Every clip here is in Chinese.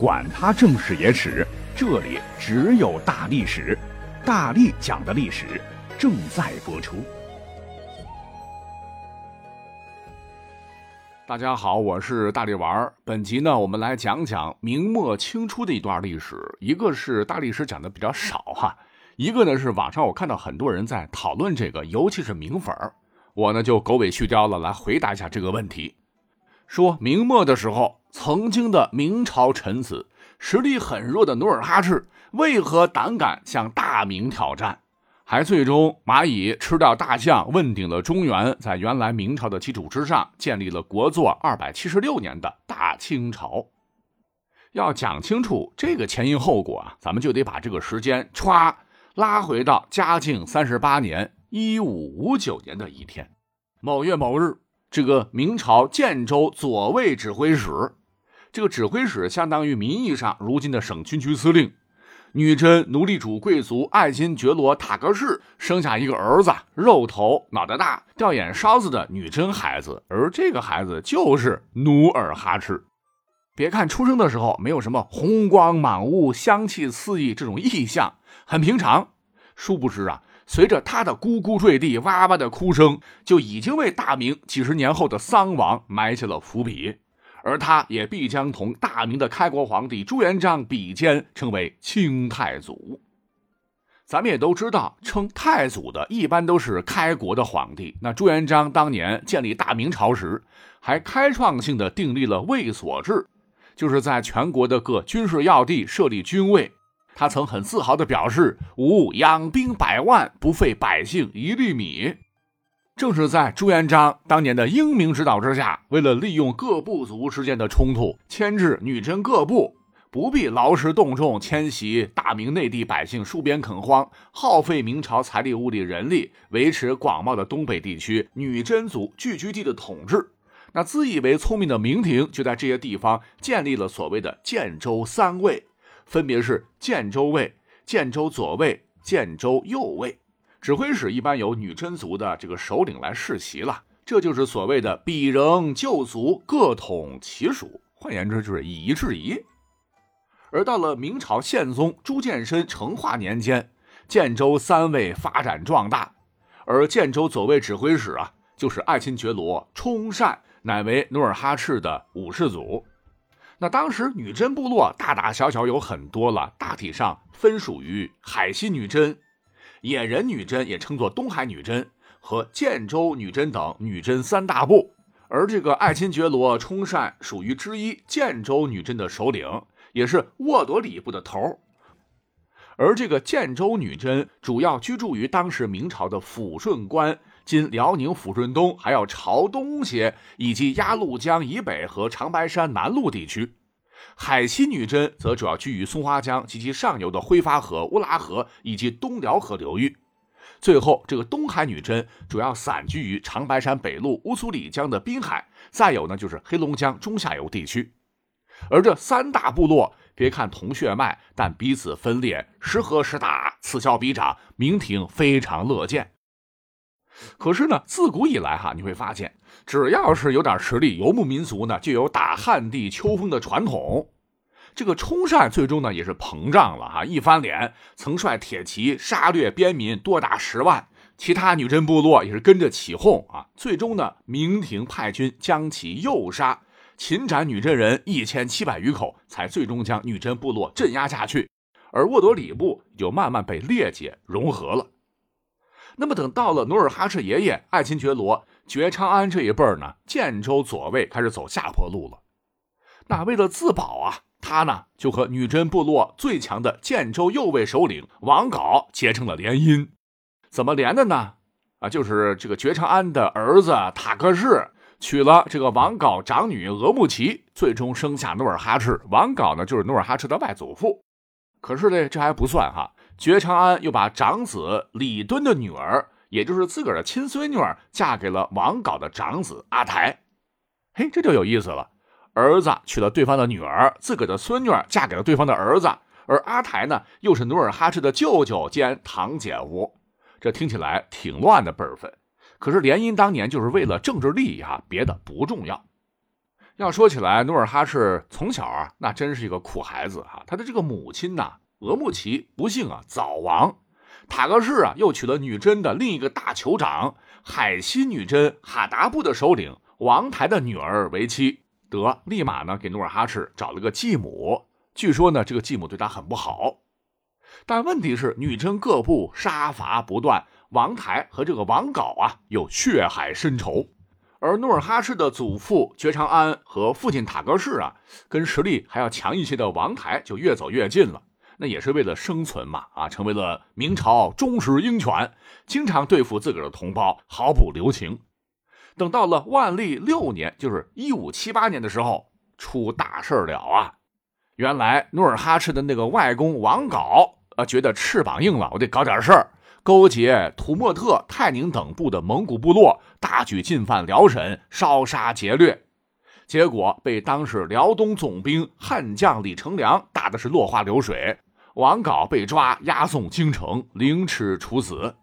管他正史野史，这里只有大历史，大力讲的历史正在播出。大家好，我是大力丸。本集呢，我们来讲讲明末清初的一段历史。一个是大历史讲的比较少哈，一个呢是网上我看到很多人在讨论这个，尤其是明粉。我呢就狗尾续貂了，来回答一下这个问题。说明末的时候。曾经的明朝臣子，实力很弱的努尔哈赤，为何胆敢向大明挑战？还最终蚂蚁吃掉大象，问鼎了中原，在原来明朝的基础之上，建立了国祚二百七十六年的大清朝。要讲清楚这个前因后果啊，咱们就得把这个时间歘拉回到嘉靖三十八年一五五九年的一天，某月某日，这个明朝建州左卫指挥使。这个指挥使相当于名义上如今的省军区司令。女真奴隶主贵族爱新觉罗塔克氏生下一个儿子，肉头脑袋大、吊眼梢子的女真孩子，而这个孩子就是努尔哈赤。别看出生的时候没有什么红光满屋、香气四溢这种异象，很平常。殊不知啊，随着他的咕咕坠地、哇哇的哭声，就已经为大明几十年后的丧亡埋下了伏笔。而他也必将同大明的开国皇帝朱元璋比肩，称为清太祖。咱们也都知道，称太祖的一般都是开国的皇帝。那朱元璋当年建立大明朝时，还开创性的订立了卫所制，就是在全国的各军事要地设立军卫。他曾很自豪地表示：“吾养兵百万，不费百姓一粒米。”正是在朱元璋当年的英明指导之下，为了利用各部族之间的冲突，牵制女真各部，不必劳师动众迁徙大明内地百姓戍边垦荒，耗费明朝财力物力人力，维持广袤的东北地区女真族聚居地的统治。那自以为聪明的明廷，就在这些地方建立了所谓的建州三卫，分别是建州卫、建州左卫、建州右卫。指挥使一般由女真族的这个首领来世袭了，这就是所谓的比仍旧族各统其属，换言之就是以夷制夷。而到了明朝宪宗朱见深成化年间，建州三卫发展壮大，而建州左卫指挥使啊，就是爱新觉罗充善，乃为努尔哈赤的五世祖。那当时女真部落大大小小有很多了，大体上分属于海西女真。野人女真也称作东海女真和建州女真等女真三大部，而这个爱新觉罗冲善属于之一建州女真的首领，也是沃朵里部的头。而这个建州女真主要居住于当时明朝的抚顺关（今辽宁抚顺东），还要朝东些，以及鸭绿江以北和长白山南麓地区。海西女真则主要居于松花江及其上游的挥发河、乌拉河以及东辽河流域。最后，这个东海女真主要散居于长白山北麓乌苏里江的滨海，再有呢就是黑龙江中下游地区。而这三大部落，别看同血脉，但彼此分裂，时和时打，此消彼长，明廷非常乐见。可是呢，自古以来哈，你会发现，只要是有点实力，游牧民族呢，就有打汉地秋风的传统。这个冲善最终呢，也是膨胀了哈，一翻脸，曾率铁骑杀掠边民多达十万，其他女真部落也是跟着起哄啊。最终呢，明廷派军将其诱杀，擒斩女真人一千七百余口，才最终将女真部落镇压下去，而沃朵里部就慢慢被列解融合了。那么等到了努尔哈赤爷爷爱新觉罗觉昌安这一辈儿呢，建州左卫开始走下坡路了。那为了自保啊，他呢就和女真部落最强的建州右卫首领王杲结成了联姻。怎么连的呢？啊，就是这个觉昌安的儿子塔克氏娶了这个王杲长女额木齐，最终生下努尔哈赤。王杲呢，就是努尔哈赤的外祖父。可是呢，这还不算哈。觉昌安又把长子李敦的女儿，也就是自个儿的亲孙女儿，嫁给了王杲的长子阿台。嘿，这就有意思了。儿子娶了对方的女儿，自个儿的孙女儿嫁给了对方的儿子，而阿台呢，又是努尔哈赤的舅舅兼堂姐夫。这听起来挺乱的辈分。可是联姻当年就是为了政治利益哈，别的不重要。要说起来，努尔哈赤从小啊，那真是一个苦孩子啊。他的这个母亲呐，额木齐不幸啊早亡，塔克氏啊又娶了女真的另一个大酋长海西女真哈达部的首领王台的女儿为妻，得立马呢给努尔哈赤找了个继母。据说呢，这个继母对他很不好。但问题是，女真各部杀伐不断，王台和这个王杲啊有血海深仇，而努尔哈赤的祖父觉长安和父亲塔格氏啊，跟实力还要强一些的王台就越走越近了。那也是为了生存嘛，啊，成为了明朝忠实鹰犬，经常对付自个儿的同胞，毫不留情。等到了万历六年，就是一五七八年的时候，出大事了啊！原来努尔哈赤的那个外公王杲。觉得翅膀硬了，我得搞点事儿，勾结土默特、泰宁等部的蒙古部落，大举进犯辽沈，烧杀劫掠，结果被当时辽东总兵悍将李成梁打的是落花流水。王杲被抓，押送京城，凌迟处死。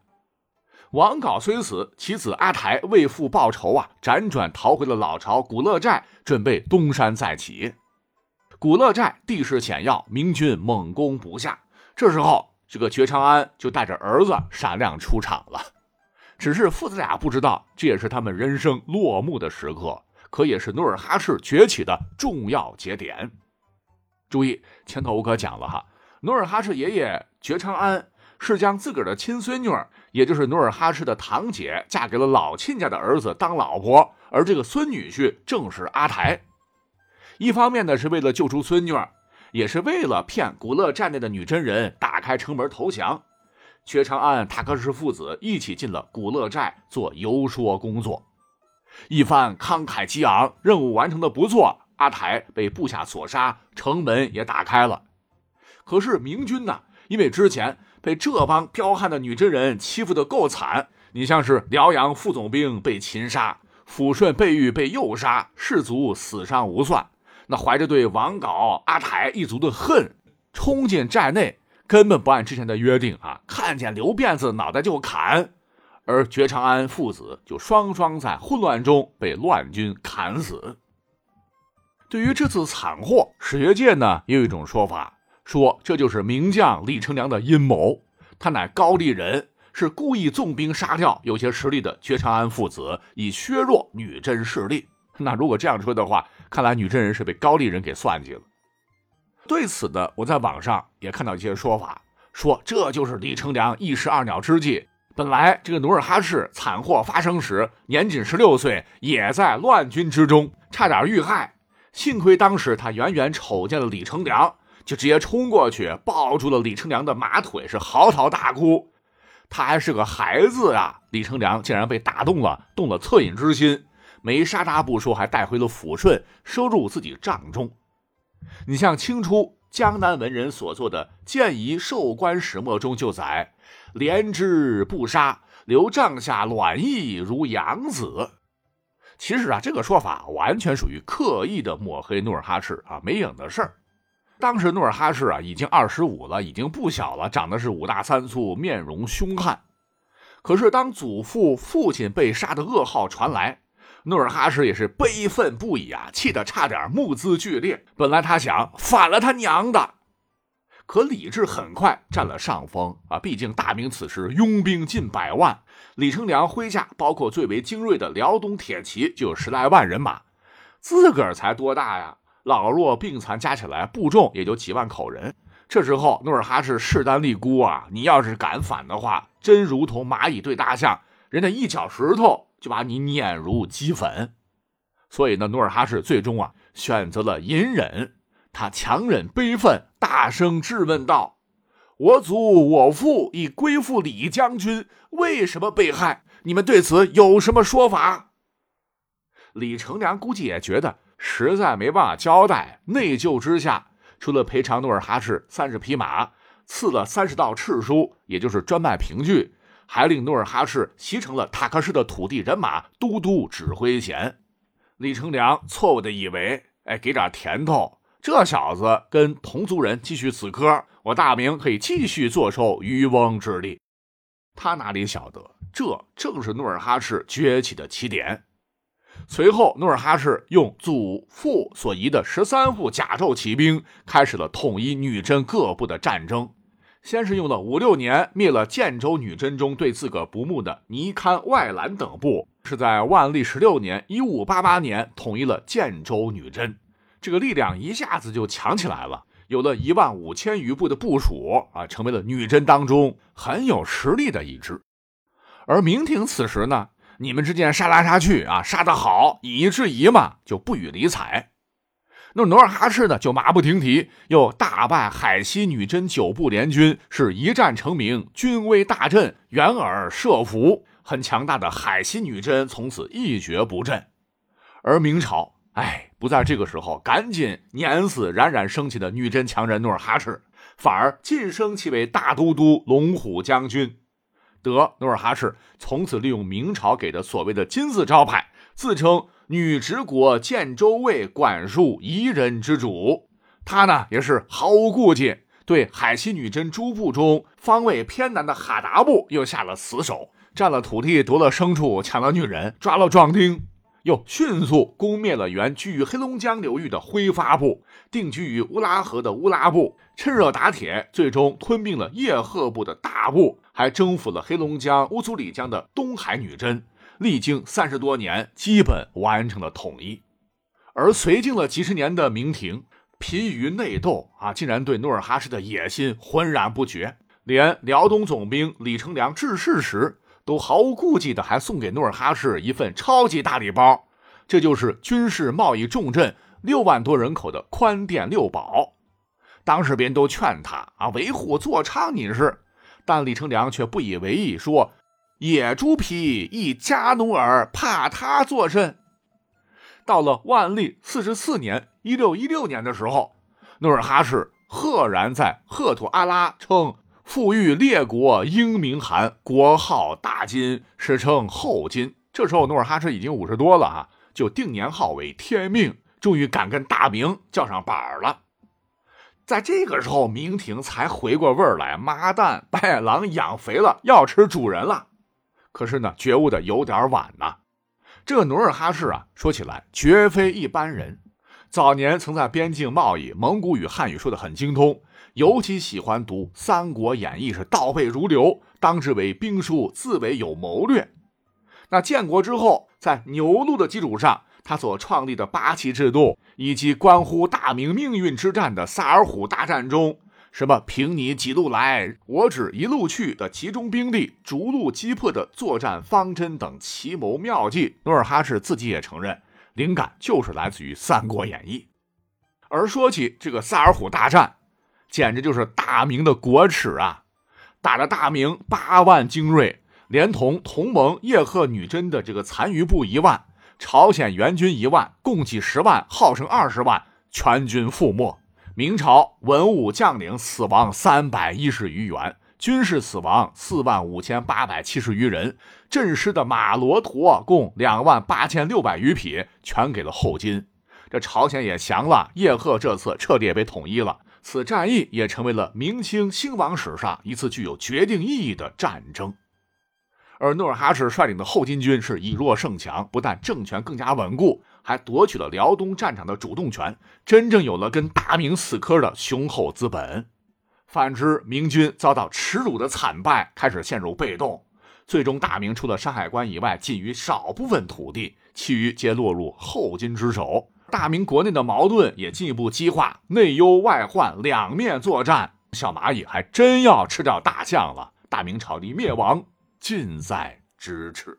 王杲虽死，其子阿台为父报仇啊，辗转逃回了老巢古勒寨，准备东山再起。古勒寨地势险要，明军猛攻不下。这时候，这个觉长安就带着儿子闪亮出场了。只是父子俩不知道，这也是他们人生落幕的时刻，可也是努尔哈赤崛起的重要节点。注意，前头我可讲了哈，努尔哈赤爷爷觉长安是将自个儿的亲孙女，也就是努尔哈赤的堂姐，嫁给了老亲家的儿子当老婆，而这个孙女婿正是阿台。一方面呢，是为了救出孙女。也是为了骗古勒寨内的女真人打开城门投降，薛长安、塔克什父子一起进了古勒寨做游说工作。一番慷慨激昂，任务完成的不错，阿台被部下所杀，城门也打开了。可是明军呢？因为之前被这帮彪悍的女真人欺负的够惨，你像是辽阳副总兵被擒杀，抚顺贝玉被诱杀，士卒死伤无算。那怀着对王杲、阿台一族的恨，冲进寨内，根本不按之前的约定啊！看见刘辫子脑袋就砍，而觉长安父子就双双在混乱中被乱军砍死。对于这次惨祸，史学界呢也有一种说法，说这就是名将李成梁的阴谋。他乃高丽人，是故意纵兵杀掉有些实力的觉长安父子，以削弱女真势力。那如果这样说的话，看来女真人是被高丽人给算计了。对此呢，我在网上也看到一些说法，说这就是李成梁一石二鸟之计。本来这个努尔哈赤惨祸发生时年仅十六岁，也在乱军之中，差点遇害。幸亏当时他远远瞅见了李成梁，就直接冲过去抱住了李成梁的马腿，是嚎啕大哭。他还是个孩子啊，李成梁竟然被打动了，动了恻隐之心。没杀他不说，还带回了抚顺，收入自己帐中。你像清初江南文人所作的《建仪授官始末》中就载：“怜之不杀，留帐下卵意如养子。”其实啊，这个说法完全属于刻意的抹黑努尔哈赤啊，没影的事儿。当时努尔哈赤啊已经二十五了，已经不小了，长得是五大三粗，面容凶悍。可是当祖父、父亲被杀的噩耗传来，努尔哈赤也是悲愤不已啊，气得差点目眦俱裂。本来他想反了他娘的，可李治很快占了上风啊！毕竟大明此时拥兵近百万，李成梁麾下包括最为精锐的辽东铁骑就有十来万人马，自个儿才多大呀？老弱病残加起来部众也就几万口人。这时候努尔哈赤势单力孤啊，你要是敢反的话，真如同蚂蚁对大象，人家一脚石头。就把你碾如齑粉，所以呢，努尔哈赤最终啊选择了隐忍，他强忍悲愤，大声质问道：“我祖我父已归附李将军，为什么被害？你们对此有什么说法？”李成梁估计也觉得实在没办法交代，内疚之下，除了赔偿努尔哈赤三十匹马，赐了三十道敕书，也就是专卖凭据。还令努尔哈赤袭成了塔克氏的土地人马都督指挥衔。李成梁错误的以为，哎，给点甜头，这小子跟同族人继续死磕，我大明可以继续坐收渔翁之利。他哪里晓得，这正是努尔哈赤崛起的起点。随后，努尔哈赤用祖父所遗的十三副甲胄骑兵，开始了统一女真各部的战争。先是用了五六年，灭了建州女真中对自个不睦的尼堪、外兰等部；是在万历十六年（一五八八年）统一了建州女真，这个力量一下子就强起来了，有了一万五千余部的部署啊，成为了女真当中很有实力的一支。而明廷此时呢？你们之间杀来杀去啊，杀得好，以夷制夷嘛，就不予理睬。那努尔哈赤呢，就马不停蹄，又大败海西女真九部联军，是一战成名，军威大振，远尔慑服，很强大的海西女真从此一蹶不振。而明朝，哎，不在这个时候赶紧碾死冉冉升起的女真强人努尔哈赤，反而晋升其为大都督、龙虎将军。得努尔哈赤从此利用明朝给的所谓的金字招牌，自称女直国建州卫管束夷人之主。他呢也是毫无顾忌，对海西女真诸部中方位偏南的哈达部又下了死手，占了土地，夺了牲畜，抢了女人，抓了壮丁，又迅速攻灭了原居于黑龙江流域的辉发部，定居于乌拉河的乌拉部，趁热打铁，最终吞并了叶赫部的大部。还征服了黑龙江乌苏里江的东海女真，历经三十多年，基本完成了统一。而绥靖了几十年的明廷，疲于内斗啊，竟然对努尔哈赤的野心浑然不觉，连辽东总兵李成梁致仕时，都毫无顾忌的还送给努尔哈赤一份超级大礼包，这就是军事贸易重镇、六万多人口的宽甸六堡。当时别人都劝他啊，维护座昌，你是。但李成梁却不以为意，说：“野猪皮一加努尔，怕他作甚？”到了万历四十四年（一六一六年）的时候，努尔哈赤赫然在赫图阿拉称富裕列国英明汗，国号大金，史称后金。这时候努尔哈赤已经五十多了啊，就定年号为天命，终于敢跟大明叫上板儿了。在这个时候，明廷才回过味儿来，妈蛋，白眼狼养肥了，要吃主人了。可是呢，觉悟的有点晚呐。这努尔哈赤啊，说起来绝非一般人。早年曾在边境贸易，蒙古语、汉语说的很精通，尤其喜欢读《三国演义》，是倒背如流，当之为兵书，自为有谋略。那建国之后，在牛录的基础上。他所创立的八旗制度，以及关乎大明命运之战的萨尔浒大战中，什么凭你几路来，我只一路去的集中兵力、逐路击破的作战方针等奇谋妙计，努尔哈赤自己也承认，灵感就是来自于《三国演义》。而说起这个萨尔浒大战，简直就是大明的国耻啊！打了大明八万精锐，连同同盟叶赫女真的这个残余部一万。朝鲜援军一万，共计十万，号称二十万，全军覆没。明朝文武将领死亡三百一十余员，军事死亡四万五千八百七十余人，阵失的马骡驼共两万八千六百余匹，全给了后金。这朝鲜也降了，叶赫这次彻底也被统一了。此战役也成为了明清兴亡史上一次具有决定意义的战争。而努尔哈赤率领的后金军是以弱胜强，不但政权更加稳固，还夺取了辽东战场的主动权，真正有了跟大明死磕的雄厚资本。反之，明军遭到耻辱的惨败，开始陷入被动，最终大明除了山海关以外，仅余少部分土地，其余皆落入后金之手。大明国内的矛盾也进一步激化，内忧外患，两面作战，小蚂蚁还真要吃掉大象了。大明朝的灭亡。近在咫尺。